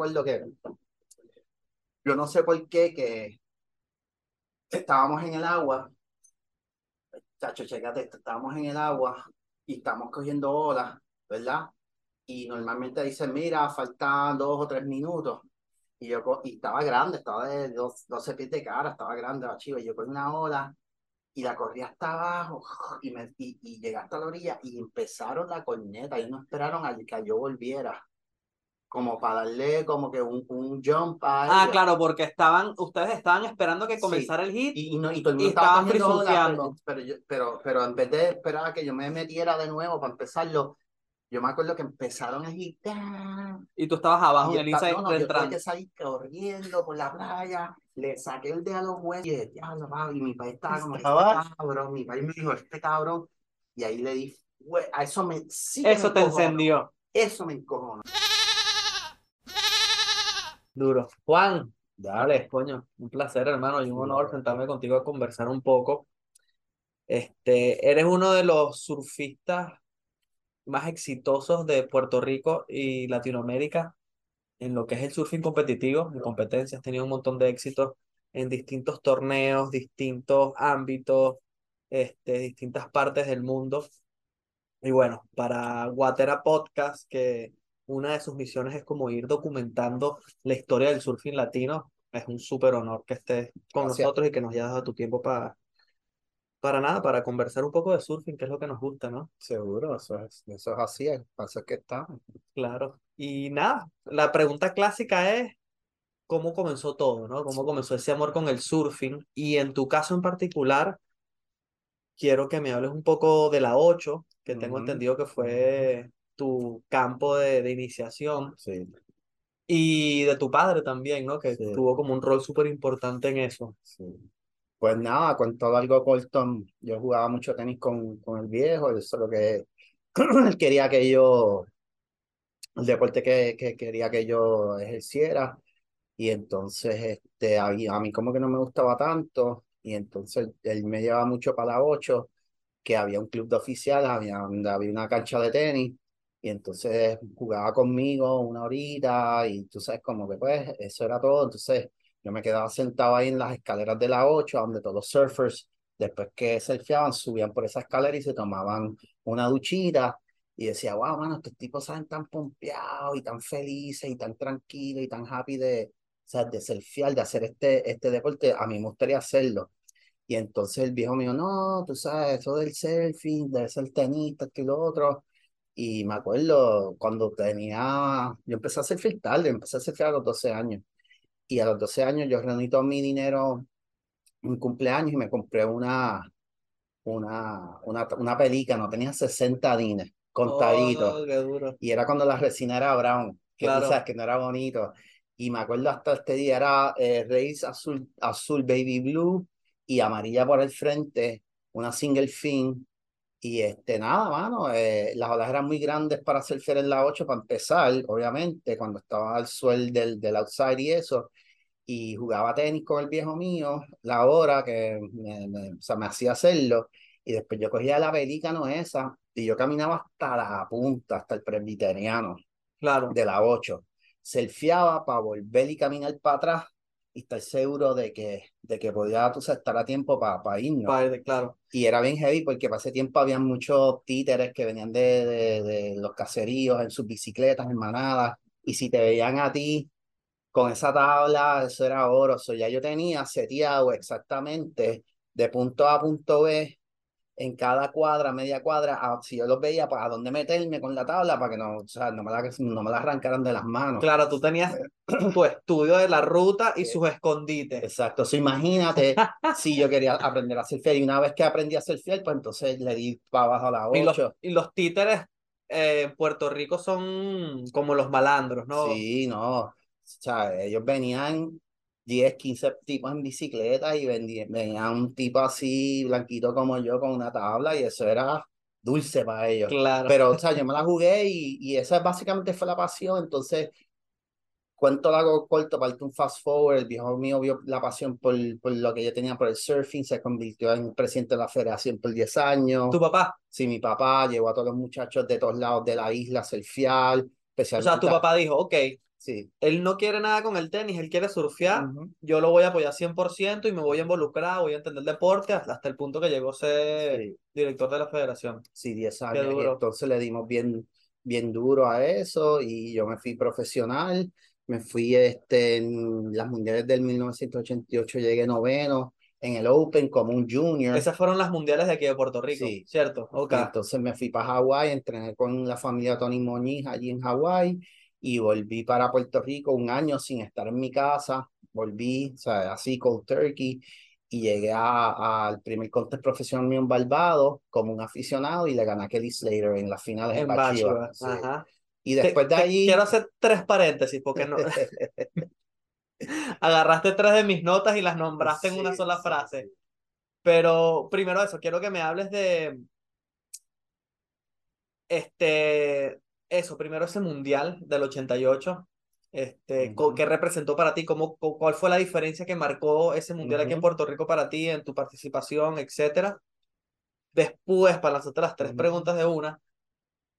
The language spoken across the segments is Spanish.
acuerdo que yo no sé por qué que estábamos en el agua, chacho, chécate, estábamos en el agua y estamos cogiendo olas, ¿verdad? Y normalmente dicen, mira, faltan dos o tres minutos. Y yo y estaba grande, estaba de dos, 12 pies de cara, estaba grande la chiva. Y yo con una ola y la corrí hasta abajo y, me, y, y llegué hasta la orilla y empezaron la corneta. Y no esperaron a que yo volviera como para darle como que un, un jump a Ah, claro, porque estaban, ustedes estaban esperando que comenzara el hit y, y, no, y todo el mundo y estaba pero, pero, yo- pero, pero en vez de esperar a que yo me metiera de nuevo para empezarlo, yo me acuerdo que empezaron a agitar. y tú estabas abajo Y el inside no, no, yo tuve que salir corriendo por la playa, le saqué el dedo a los huevos y dije, y mi país estaba como, este Estaba- cabrón, mi país me dijo, este cabrón, y ahí le di, a eso me, sí Eso me te encendió. Eso me encojonó. Duro. Juan, dale, coño, un placer, hermano, y un honor sentarme contigo a conversar un poco. Este, eres uno de los surfistas más exitosos de Puerto Rico y Latinoamérica en lo que es el surfing competitivo, en competencias, has tenido un montón de éxitos en distintos torneos, distintos ámbitos, este, distintas partes del mundo. Y bueno, para Guatera Podcast, que una de sus misiones es como ir documentando la historia del surfing latino, es un súper honor que estés con Gracias. nosotros y que nos hayas dado tu tiempo para, para nada, para conversar un poco de surfing, que es lo que nos gusta, ¿no? Seguro, eso es, eso es así, es que estamos. Claro. Y nada, la pregunta clásica es, ¿cómo comenzó todo, no? ¿Cómo comenzó ese amor con el surfing? Y en tu caso en particular, quiero que me hables un poco de la 8, que tengo entendido que fue tu campo de, de iniciación, Sí, y de tu padre también, ¿no? Que Sí. tuvo como un rol súper importante en eso. sí. Pues nada, con todo algo corto, yo jugaba mucho tenis con, con el viejo, eso es lo que él quería que yo, el deporte que, que quería que yo ejerciera, y entonces este, a, mí- a mí como que no me gustaba tanto, y entonces él me llevaba mucho para la 8, que había un club de oficiales, había, había una cancha de tenis, y entonces jugaba conmigo una horita, y tú sabes, como que pues eso era todo, entonces yo me quedaba sentado ahí en las escaleras de la 8, donde todos los surfers, después que surfeaban, subían por esa escalera y se tomaban una duchita, y decía, wow, mano, estos tipos salen tan pompeados y tan felices y tan tranquilos y tan happy de, o sea, de surfear, de hacer este, este deporte, a mí me gustaría hacerlo. Y entonces el viejo mío, no, tú sabes, eso del surfing, de ser tenista, esto y lo otro. Y me acuerdo cuando tenía, yo empecé a surfear tarde, empecé a surfear a los 12 años. Y a los 12 años yo reuní todo mi dinero en cumpleaños y me compré una, una, una, una pelica, no tenía 60 dines, contaditos. Oh. Y era cuando la resina era brown, que tú Claro. sabes que no era bonito. Y me acuerdo hasta este día era eh, azul, azul baby blue y amarilla por el frente, una single fin. Y este, nada, mano, eh, las olas eran muy grandes para surfear en la 8 para empezar, obviamente, cuando estaba al suel del, del outside y eso. Y jugaba tenis con el viejo mío, la hora que me, me- o sea, me hacía hacerlo. Y después yo cogía la pelícano esa y yo caminaba hasta la punta, hasta el presbiteriano Claro. de la 8. Surfeaba para volver y caminar para atrás y estar seguro de que, de que podía tú estar a tiempo para, para irnos. Padre, claro. Y era bien heavy porque para ese tiempo había muchos títeres que venían de, de, de los caseríos en sus bicicletas, en manadas. Y si te veían a ti con esa tabla, eso era oro. So, ya yo tenía seteado exactamente de punto A a punto B en cada cuadra, media cuadra, a- si yo los veía, para dónde meterme con la tabla para que no, o sea, no, me la, no me la arrancaran de las manos. Claro, tú tenías tu estudio de la ruta y sus escondites. Exacto, so, imagínate si yo quería aprender a surfear y una vez que aprendí a surfear, pues entonces le di para abajo a la Y los, 8. y los títeres eh, en Puerto Rico son como los malandros, ¿no? Sí, no, o sea, ellos venían 10, 15 tipos en bicicleta y venía un tipo así blanquito como yo con una tabla y eso era dulce para ellos. Claro. Pero, o sea, yo me la jugué y, y esa básicamente fue la pasión. Entonces, cuento largo corto, parte un fast forward. El viejo mío vio la pasión por, por lo que yo tenía por el surfing, se convirtió en presidente de la federación por 10 años. Tu papá, Sí, mi papá llevó a todos los muchachos de todos lados de la isla a surfear. o sea, tu papá dijo, ok, Sí. Él no quiere nada con el tenis, él quiere surfear. Yo lo voy a apoyar 100% y me voy a involucrar, voy a entender el deporte hasta, hasta el punto que llegó a ser Sí. director de la federación. Sí, 10 años. Y entonces le dimos bien, bien duro a eso y yo me fui profesional. Me fui este, en las mundiales del 1988, llegué noveno en el Open como un junior. Esas fueron las mundiales de aquí de Puerto Rico, Sí. ¿cierto? Ok. Y entonces me fui para Hawái, entrené con la familia Tony Moñiz allí en Hawái y volví para Puerto Rico un año sin estar en mi casa. Volví, o sea, así cold turkey y llegué a- al primer contest profesional mío en Barbados como un aficionado y le gané a Kelly Slater en las finales en. Sí. Ajá. Y después de ahí, Quiero hacer tres paréntesis porque no agarraste tres de mis notas y las nombraste en una Sí, sola sí, frase. sí. Pero primero eso, quiero que me hables de este eso, primero ese mundial del 88. Este, Ujú. ¿qué representó para ti? ¿Cómo, cu- cuál fue la diferencia que marcó ese mundial aquí en. Puerto Rico para ti, en tu participación, etcétera? Después, para lanzarte las tres preguntas de una,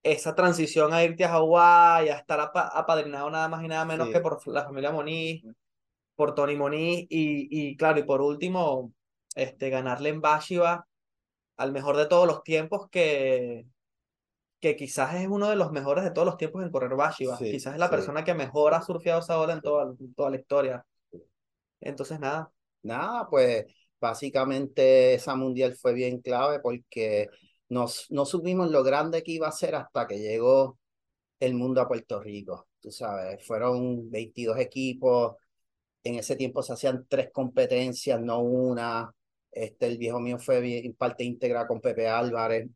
esa transición a irte a Hawái, a estar apa- apadrinado nada más y nada menos Sí. que por la familia Moniz, por Tony Moniz, y, y claro, y por último, este, ganarle en Bashiva al mejor de todos los tiempos, que, que quizás es uno de los mejores de todos los tiempos en correr Bashiva. Sí, Quizás es la sí. persona que mejor ha surfeado esa ola en toda, en toda la historia. Entonces, nada, Nada, pues básicamente esa mundial fue bien clave porque nos, no supimos lo grande que iba a ser hasta que llegó el mundo a Puerto Rico. Tú sabes, fueron 22 equipos. En ese tiempo se hacían tres competencias, no una. Este, el viejo mío fue bien- parte íntegra con Pepe Álvarez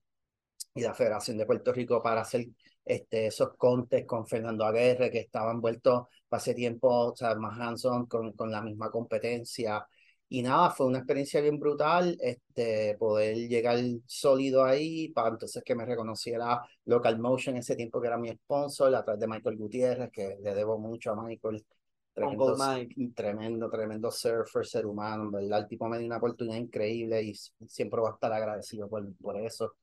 y la Federación de Puerto Rico para hacer este, esos contes con Fernando Aguirre, que estaba envuelto hace tiempo, o sea, más hands-on con, con la misma competencia. Y nada, fue una experiencia bien brutal, este, poder llegar sólido ahí, para entonces que me reconociera Local Motion ese tiempo que era mi sponsor, a través de Michael Gutiérrez, que le debo mucho a Michael. Tremendo, Mike. tremendo, tremendo surfer, ser humano, ¿verdad? El tipo me dio una oportunidad increíble y siempre voy a estar agradecido por, por eso.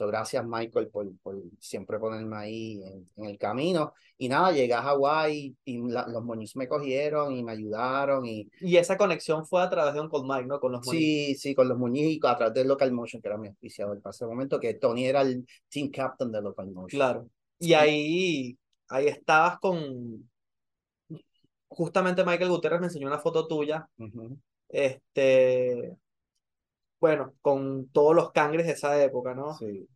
So, gracias, Michael, por, por siempre ponerme ahí en, en el camino. Y nada, llegué a Hawái y la- los moños me cogieron y me ayudaron. Y y esa conexión fue a través de Uncle Mike, ¿no? Con los sí, sí, con los muñecos a través de Local Motion, que era mi auspiciador para ese momento, que Tony era el team captain de Local Motion. Claro. Y ahí, ahí estabas con. Justamente Michael Gutiérrez me enseñó una foto tuya. Este. Bueno, con todos los cangres de esa época, ¿no? sí.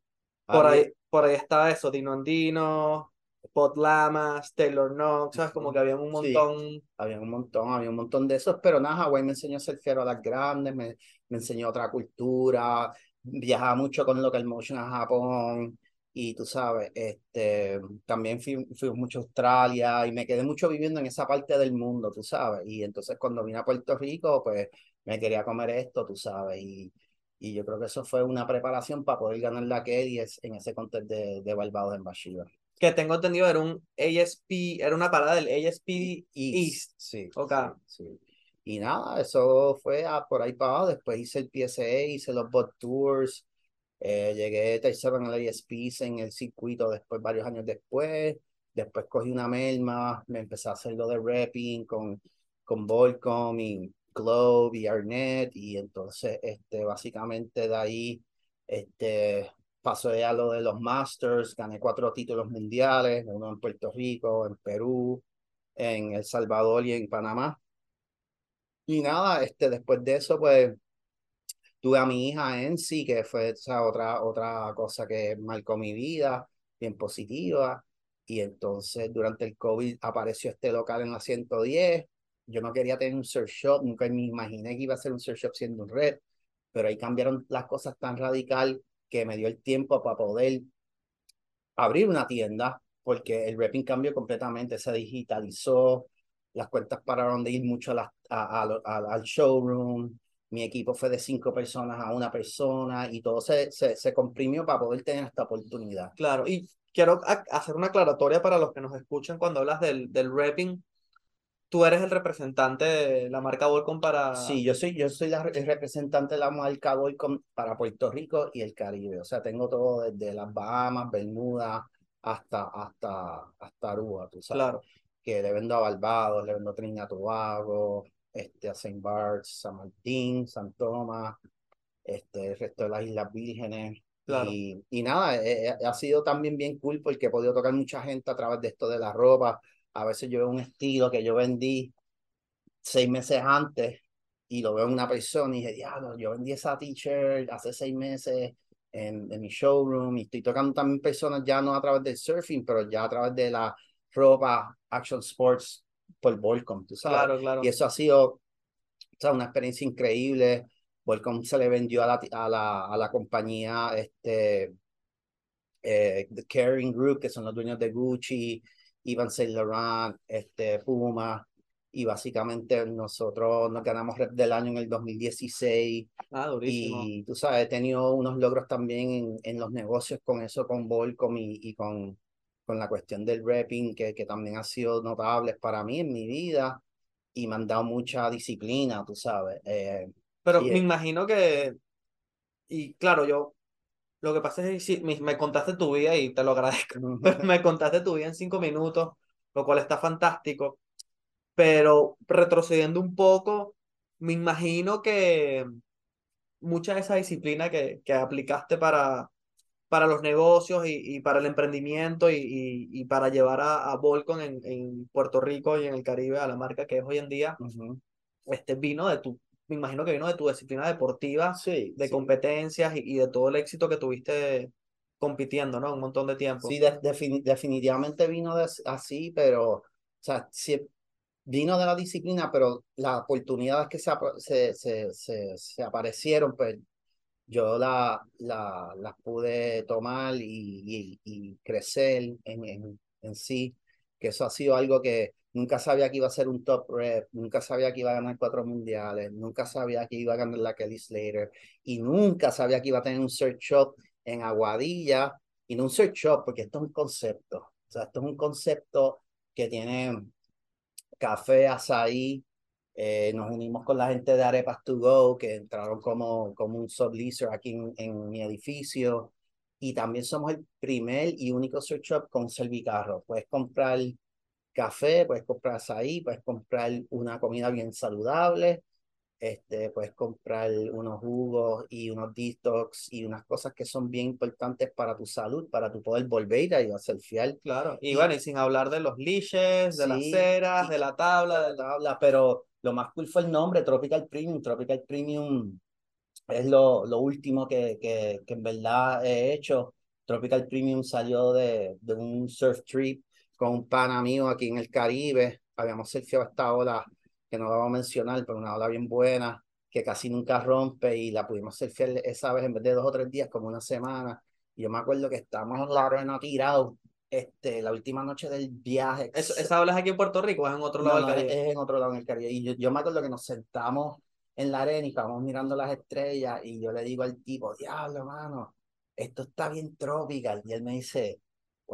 Por ahí, por ahí estaba eso, Dino Andino, Pot Lamas, Taylor Knox, ¿sabes? Como que había un Sí. montón. Había un montón, había un montón de esos, pero nada, Hawái me enseñó a ser fiero a las grandes, me, me enseñó otra cultura, viajaba mucho con Local Motion a Japón y tú sabes, este, también fui, fui mucho a Australia y me quedé mucho viviendo en esa parte del mundo, tú sabes, y entonces cuando vine a Puerto Rico, pues me quería comer esto, tú sabes, y, y yo creo que eso fue una preparación para poder ganar la Kelly en ese contest de, de Barbados en Bashiva. Que tengo entendido era un ASP, era una parada del ASP East. Sí. Ok. sí, sí. Y nada, eso fue a- por ahí para abajo. Después hice el PSA, hice los bot tours. eh, llegué tercero en el ASPs en el circuito después, varios años después. Después cogí una melma, me empecé a hacer lo de repping con, con Volcom y Globe y Arnett. Y entonces, este, básicamente de ahí, este, pasé a lo de los Masters, gané cuatro títulos mundiales, uno en Puerto Rico, en Perú, en El Salvador y en Panamá. Y nada, este, después de eso, pues tuve a mi hija en sí, que fue otra, otra cosa que marcó mi vida, bien positiva. Y entonces durante el COVID apareció este local en la 110. Yo no quería tener un surf shop, nunca me imaginé que iba a ser un surf shop siendo un red, pero ahí cambiaron las cosas tan radical que me dio el tiempo para poder abrir una tienda, porque el repping cambió completamente, se digitalizó, las cuentas pararon de ir mucho a las- a- al showroom, mi equipo fue de cinco personas a una persona y todo se, se, se comprimió para poder tener esta oportunidad. Claro, y quiero hacer una aclaratoria para los que nos escuchan cuando hablas del, del. Tú eres el representante de la marca Volcom para... Sí, yo soy, yo soy la, el representante de la marca Boycom para Puerto Rico y el Caribe. O sea, tengo todo desde las Bahamas, Bermuda, hasta, hasta, hasta Aruba, tú sabes. Claro. que le vendo a Barbados, le vendo a Trinidad Tobago, este, a St. Barts, San Martín, San Tomás, este, el resto de las Islas Vírgenes. Claro. Y, y nada, eh, eh, ha sido también bien cool porque he podido tocar mucha gente a través de esto de la ropa. A veces yo veo un estilo que yo vendí seis meses antes y lo veo en una persona y dije, diablo, yo vendí esa t-shirt hace seis meses en, en mi showroom y estoy tocando también personas ya no a través del surfing, pero ya a través de la ropa, action sports por Volcom, tú sabes. Claro, claro. Y eso ha sido o sea, una experiencia increíble. Volcom se le vendió a la, a la, a la compañía este, eh, The Caring Group, que son los dueños de Gucci, Ivan Saint Laurent, este, Puma, y básicamente nosotros nos ganamos Rep del Año en el 2016. Ah, durísimo. Y tú sabes, he tenido unos logros también en, en los negocios con eso, con Volcom y, y con, con la cuestión del repping, que, que también ha sido notable para mí en mi vida y me han dado mucha disciplina, tú sabes. Eh, Pero me imagino que, y claro, yo, lo que pasa es que me, me contaste tu vida y te lo agradezco. me contaste tu vida en cinco minutos, lo cual está fantástico. Pero retrocediendo un poco, me imagino que mucha de esa disciplina que, que aplicaste para, para los negocios y, y para el emprendimiento y, y, y para llevar a, a en, en Puerto Rico y en el Caribe a la marca que es hoy en día, este vino de tu, me imagino que vino de tu disciplina deportiva, Sí, de sí. competencias y, y de todo el éxito que tuviste compitiendo, ¿no? Un montón de tiempo. Sí, de- defini- definitivamente vino de- así, pero, o sea, sí, vino de la disciplina, pero las oportunidades que se, se, se, se, se aparecieron, pues yo la, la, las pude tomar y, y, y crecer en, en, en sí, que eso ha sido algo que nunca sabía que iba a ser un top rep, nunca sabía que iba a ganar cuatro mundiales, nunca sabía que iba a ganar la Kelly Slater y nunca sabía que iba a tener un search shop en Aguadilla y no un search shop porque esto es un concepto, o sea, esto es un concepto que tiene café, azaí, eh, nos unimos con la gente de Arepas to Go, que entraron como, como un subleaser aquí en, en mi edificio. Y también somos el primer y único search shop con servicarro. Puedes comprar café, puedes comprar azaí, puedes comprar una comida bien saludable, este, puedes comprar unos jugos y unos detox y unas cosas que son bien importantes para tu salud, para tu poder volver a ir a ser fiel. Claro. Y Y- bueno, y sin hablar de los leashes, de las Sí, ceras, y- de la tabla, de la- tabla, pero lo más cool fue el nombre, Tropical Premium. Tropical Premium es lo, lo último que, que, que en verdad he hecho. Tropical Premium salió de, de un surf trip con un pana mío aquí en el Caribe. Habíamos surfeado esta ola, que no la vamos a mencionar, pero una ola bien buena, que casi nunca rompe y la pudimos surfear esa vez en vez de dos o tres días, como una semana. Y yo me acuerdo que estábamos en la arena tirados este, la última noche del viaje. Eso, ¿Esa habla es aquí en Puerto Rico o es en otro lado no, del Caribe? es en otro lado en el Caribe. Y yo, yo me acuerdo que nos sentamos en la arena y estábamos mirando las estrellas y yo le digo al tipo, diablo, mano, esto está bien tropical. Y él me dice,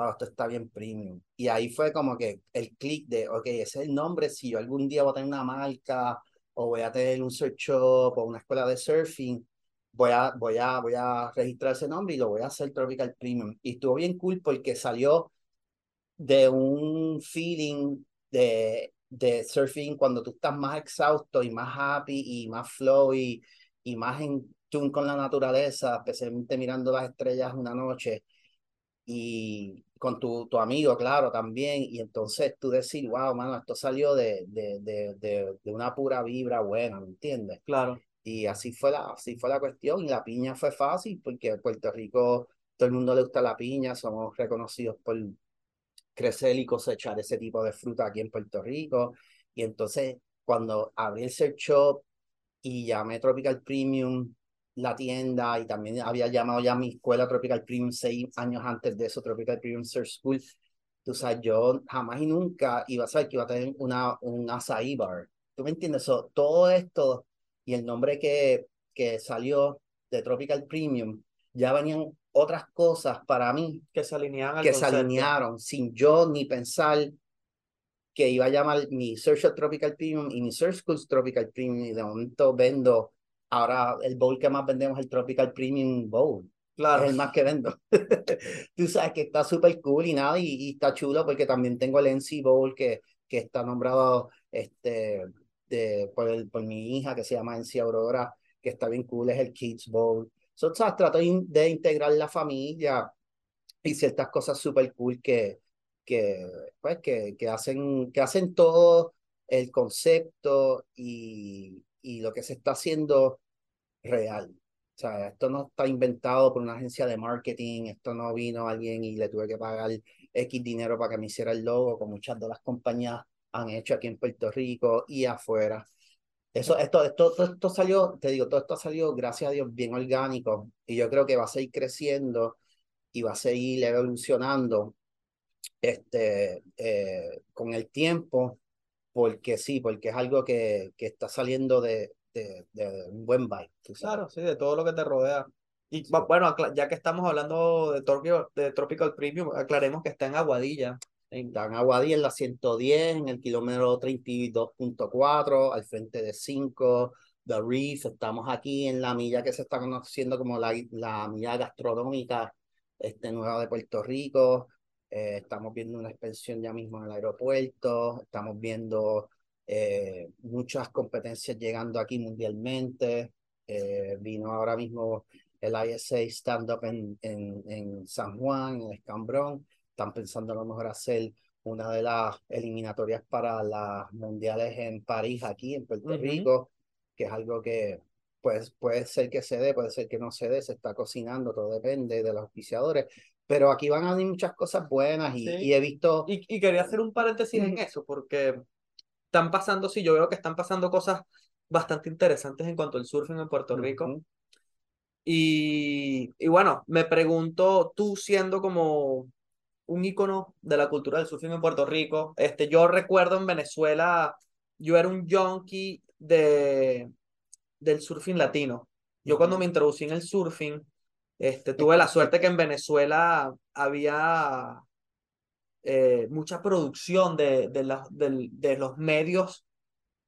wow, esto está bien premium. Y ahí fue como que el clic de, ok, ese es el nombre, si yo algún día voy a tener una marca o voy a tener un surf shop o una escuela de surfing, voy a, voy a, voy a registrar ese nombre y lo voy a hacer Tropical Premium. Y estuvo bien cool porque salió de un feeling de, de surfing cuando tú estás más exhausto y más happy y más flow y, y más en tune con la naturaleza, especialmente mirando las estrellas una noche y con tu, tu amigo, claro, también. Y entonces tú decir, wow, mano, esto salió de, de, de, de, de una pura vibra buena, ¿me entiendes? Claro. Y así fue la, así fue la cuestión. Y la piña fue fácil porque en Puerto Rico todo el mundo le gusta la piña, somos reconocidos por crecer y cosechar ese tipo de fruta aquí en Puerto Rico. Y entonces, cuando abrí el search shop y llamé Tropical Premium la tienda y también había llamado ya mi escuela Tropical Premium seis años antes de eso, Tropical Premium Search School, tú sabes, yo jamás y nunca iba a saber que iba a tener una, un açaí bar. ¿Tú me entiendes? So, todo esto y el nombre que, que salió de Tropical Premium, ya venían otras cosas para mí Que se alineaban al que se alinearon sin yo ni pensar que iba a llamar mi Search Tropical Premium y mi Search Schools Tropical Premium y de momento vendo, ahora el bowl que más vendemos es el Tropical Premium Bowl, Claro. es el más que vendo. Tú sabes que está súper cool y nada, y, y está chulo porque también tengo el NC Bowl que, que está nombrado este, de, por, el, por mi hija que se llama Encia Aurora, que está bien cool, es el Kids Bowl. So, ¿sabes? Trato de integrar la familia y ciertas cosas súper cool que, que, pues, que, que, hacen, que hacen todo el concepto y, y lo que se está haciendo real. O sea, esto no está inventado por una agencia de marketing, esto no vino alguien y le tuve que pagar X dinero para que me hiciera el logo, como muchas de las compañías han hecho aquí en Puerto Rico y afuera. Eso, esto, esto, todo esto salió, te digo, todo esto ha salido, gracias a Dios, bien orgánico y yo creo que va a seguir creciendo y va a seguir evolucionando este, eh, con el tiempo, porque sí, porque es algo que, que está saliendo de, de, de un buen bike. Claro, sí, de todo lo que te rodea. Y bueno, ya que estamos hablando de, Tropical, de Tropical Premium, aclaremos que está en Aguadilla. Está en Aguadilla en la 110, en el kilómetro 32.4, al frente de 5, The Reef. Estamos aquí en la milla que se está conociendo como la, la milla gastronómica este, nueva de Puerto Rico. Eh, estamos viendo una expansión ya mismo en el aeropuerto. Estamos viendo eh, muchas competencias llegando aquí mundialmente. Eh, vino ahora mismo el ISA Stand Up en, en, en San Juan, en Escambrón. Están pensando a lo mejor hacer una de las eliminatorias para las mundiales en París, aquí en Puerto Rico, que es algo que pues, puede ser que se dé, puede ser que no se dé, se está cocinando, todo depende de los auspiciadores. Pero aquí van a venir muchas cosas buenas y, y he visto... Y, y, quería hacer un paréntesis en eso, porque están pasando, sí, yo veo que están pasando cosas bastante interesantes en cuanto al surfing en Puerto Rico. y, y bueno, me pregunto, tú siendo como un ícono de la cultura del surfing en Puerto Rico, este, yo recuerdo en Venezuela, yo era un junkie de, del surfing latino. Yo cuando me introducí en el surfing, este, tuve la suerte que en Venezuela había eh, mucha producción de, de, la, de, de, los medios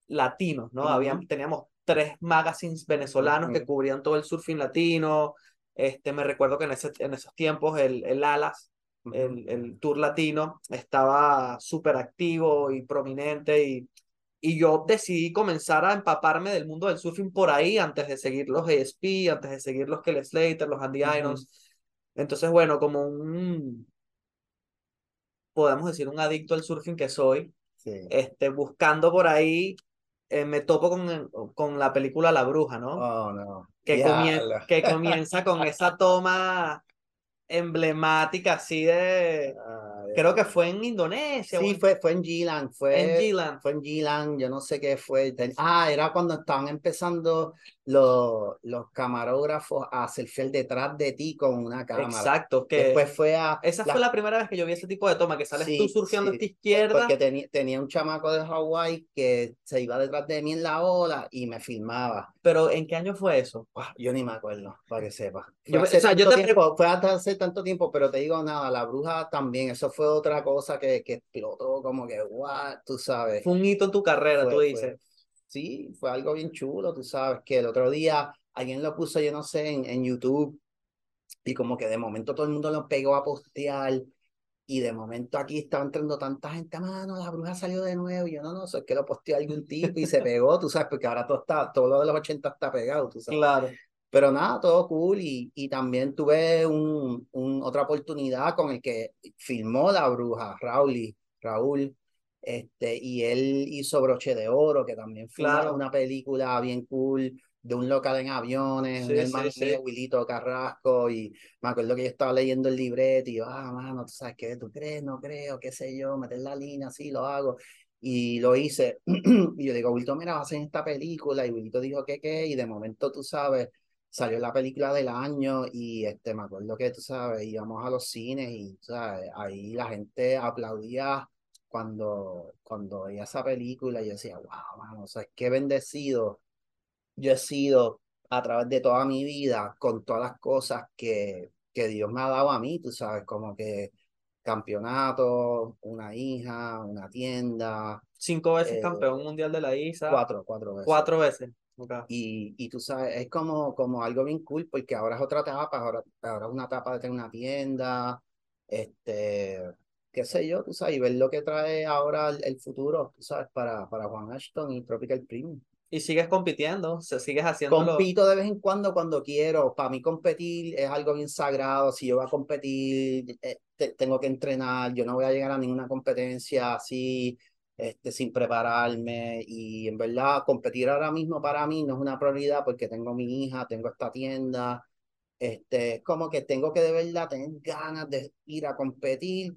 latinos, ¿no? Habían, teníamos tres magazines venezolanos que cubrían todo el surfing latino. Este, me recuerdo que en, ese, en esos tiempos el, el Alas, el, el tour latino, estaba súper activo y prominente y, y yo decidí comenzar a empaparme del mundo del surfing por ahí antes de seguir los ESP, antes de seguir los Kelly Slater, los Andy Irons. Entonces, bueno, como un, podemos decir, un adicto al surfing que soy, este, buscando por ahí, eh, me topo con, con la película La Bruja, ¿no? Oh, no. Que, comienza, que comienza con esa toma emblemática así de... Creo que fue en Indonesia. Sí, fue, fue en Gilan. Fue en Gilan. Fue en Gilan, yo no sé qué fue. Ah, era cuando estaban empezando los, los camarógrafos a hacer detrás de ti con una cámara. Exacto. Que Después fue a... Esa fue la primera vez que yo vi ese tipo de toma, que sales tú surfeando a esta izquierda. Porque tenía, tenía un chamaco de Hawái que se iba detrás de mí en la ola y me filmaba. Pero ¿en qué año fue eso? yo ni me acuerdo, para que sepa. Fue, yo, o sea, yo te... tiempo, fue hace tanto tiempo, pero te digo nada, la bruja también, eso fue otra cosa que, que explotó como que, what, tú sabes. Fue un hito en tu carrera, fue, tú dices. Fue, sí, fue algo bien chulo, tú sabes, que el otro día alguien lo puso, yo no sé, en, en YouTube, y como que de momento todo el mundo lo pegó a postear, y de momento aquí estaba entrando tanta gente, mano, la bruja salió de nuevo, y yo no, no, eso es que lo posteó algún tipo y se pegó, tú sabes, porque ahora todo está, todo lo de los 80 está pegado, tú sabes. Claro. Pero nada, todo cool, y, y también tuve un, un, otra oportunidad con el que filmó la bruja, Raúl, Raúl, este, y él hizo Broche de Oro, que también fue claro. una película bien cool, de un local en aviones, sí, un hermano sí. Wilito Carrasco, y me acuerdo que yo estaba leyendo el libreto y yo, ah, mano, tú sabes qué, tú crees, no creo, qué sé yo, meter la línea, sí, lo hago. Y lo hice. y yo digo, Wilito, mira, vas a hacer esta película. Y Wilito dijo que qué, y de momento, tú sabes, salió la película del año y este, me acuerdo que, tú sabes, íbamos a los cines y, ¿sabes? Ahí la gente aplaudía cuando, cuando veía esa película y yo decía, wow, mano, o sea, qué bendecido yo he sido a través de toda mi vida con todas las cosas que, que Dios me ha dado a mí, tú sabes, como que campeonato, una hija, una tienda. Cinco veces eh, campeón mundial de la ISA. Cuatro, cuatro veces. Cuatro veces. Okay. Y, y tú sabes, es como, como algo bien cool porque ahora es otra etapa, ahora, ahora es una etapa de tener una tienda, este, qué sé yo, tú sabes, y ver lo que trae ahora el, el futuro, tú sabes, para, para Juan Ashton y Tropical Premium. Y sigues compitiendo, se sigues haciendo. Compito de vez en cuando cuando quiero. Para mí competir es algo bien sagrado. Si yo voy a competir, eh, tengo que entrenar. Yo no voy a llegar a ninguna competencia así, este, sin prepararme. Y en verdad, competir ahora mismo para mí no es una prioridad porque tengo mi hija, tengo esta tienda. Este, es como que tengo que de verdad tener ganas de ir a competir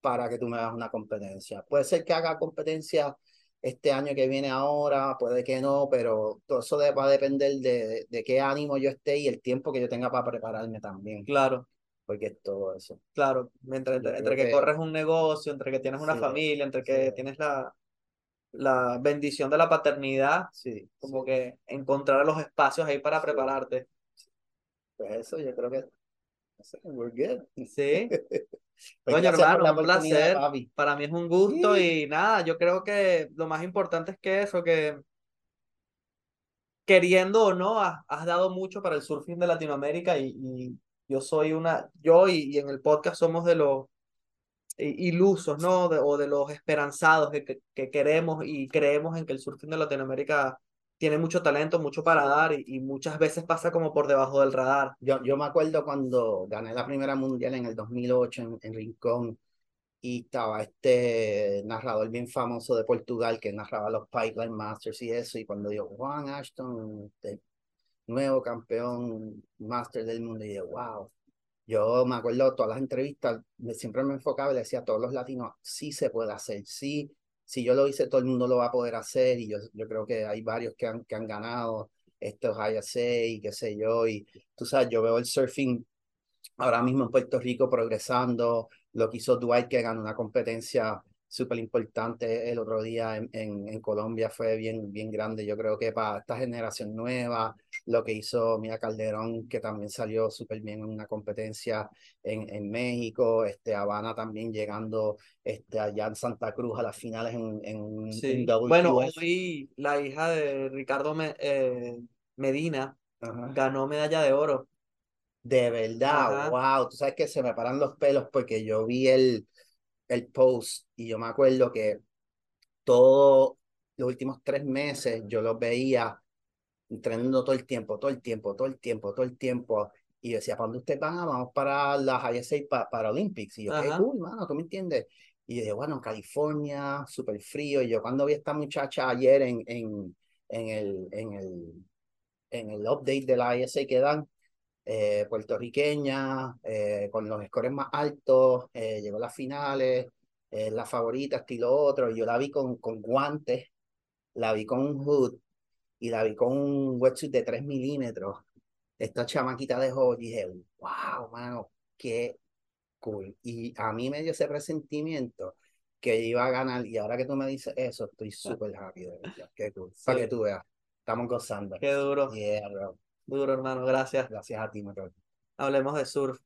para que tú me hagas una competencia. Puede ser que haga competencia este año que viene ahora, puede que no, pero todo eso va a depender de, de, qué ánimo yo esté y el tiempo que yo tenga para prepararme también. Claro. Porque es todo eso. Claro, entre, entre, que, corres un negocio, entre que tienes una familia, entre que tienes la, la bendición de la paternidad, sí, como que encontrar los espacios ahí para prepararte. Pues eso, yo creo que we're good. Sí. Coño, hermano, un placer. Para mí es un gusto y nada, yo creo que lo más importante es que eso, que queriendo o no, has, dado mucho para el surfing de Latinoamérica y, yo soy una, yo y, en el podcast somos de los ilusos, ¿no? o de los esperanzados que, que, queremos y creemos en que el surfing de Latinoamérica tiene mucho talento, mucho para dar y, muchas veces pasa como por debajo del radar. Yo, yo me acuerdo cuando gané la primera mundial en el 2008 en, Rincón y estaba este narrador bien famoso de Portugal que narraba los Pipeline Masters y eso y cuando dijo Juan Ashton, este, nuevo campeón master del mundo y dije, wow. Yo me acuerdo todas las entrevistas, siempre me enfocaba y le decía a todos los latinos, sí se puede hacer, sí si yo lo hice, todo el mundo lo va a poder hacer y yo, yo creo que hay varios que han, que han ganado estos ISA y qué sé yo, y tú sabes, yo veo el surfing ahora mismo en Puerto Rico progresando, lo que hizo Dwight que ganó una competencia súper importante el otro día en, en, en, Colombia fue bien, bien grande. Yo creo que para esta generación nueva, lo que hizo Mia Calderón, que también salió súper bien en una competencia en, en México, este, Habana también llegando este, allá en Santa Cruz a las finales en, en, sí. Bueno, hoy la hija de Ricardo eh, Medina ganó medalla de oro. De verdad, wow, tú sabes que se me paran los pelos porque yo vi el, el post y yo me acuerdo que todos los últimos tres meses yo los veía entrenando todo el tiempo, todo el tiempo, todo el tiempo, todo el tiempo. Y yo decía, ¿para dónde ustedes van? Vamos para las ISA para, para Olympics. Y yo, qué cool, mano, ¿tú me entiendes? Y yo dije, bueno, California, súper frío. Y yo cuando vi a esta muchacha ayer en, en, en, el, en, el, en el update de la ISA que dan, eh, puertorriqueña, eh, con los scores más altos, eh, llegó a las finales, la favorita, estilo otro, y yo la vi con, con guantes, la vi con un hood y la vi con un wetsuit de 3 milímetros. Esta chamaquita dejó, y dije, wow, mano, qué cool. Y a mí me dio ese presentimiento que iba a ganar, y ahora que tú me dices eso, estoy súper happy, de qué cool. Para que tú veas, estamos gozando. Qué duro. Yeah, bro. Duro, hermano, gracias. Gracias a ti, Hablemos de surf.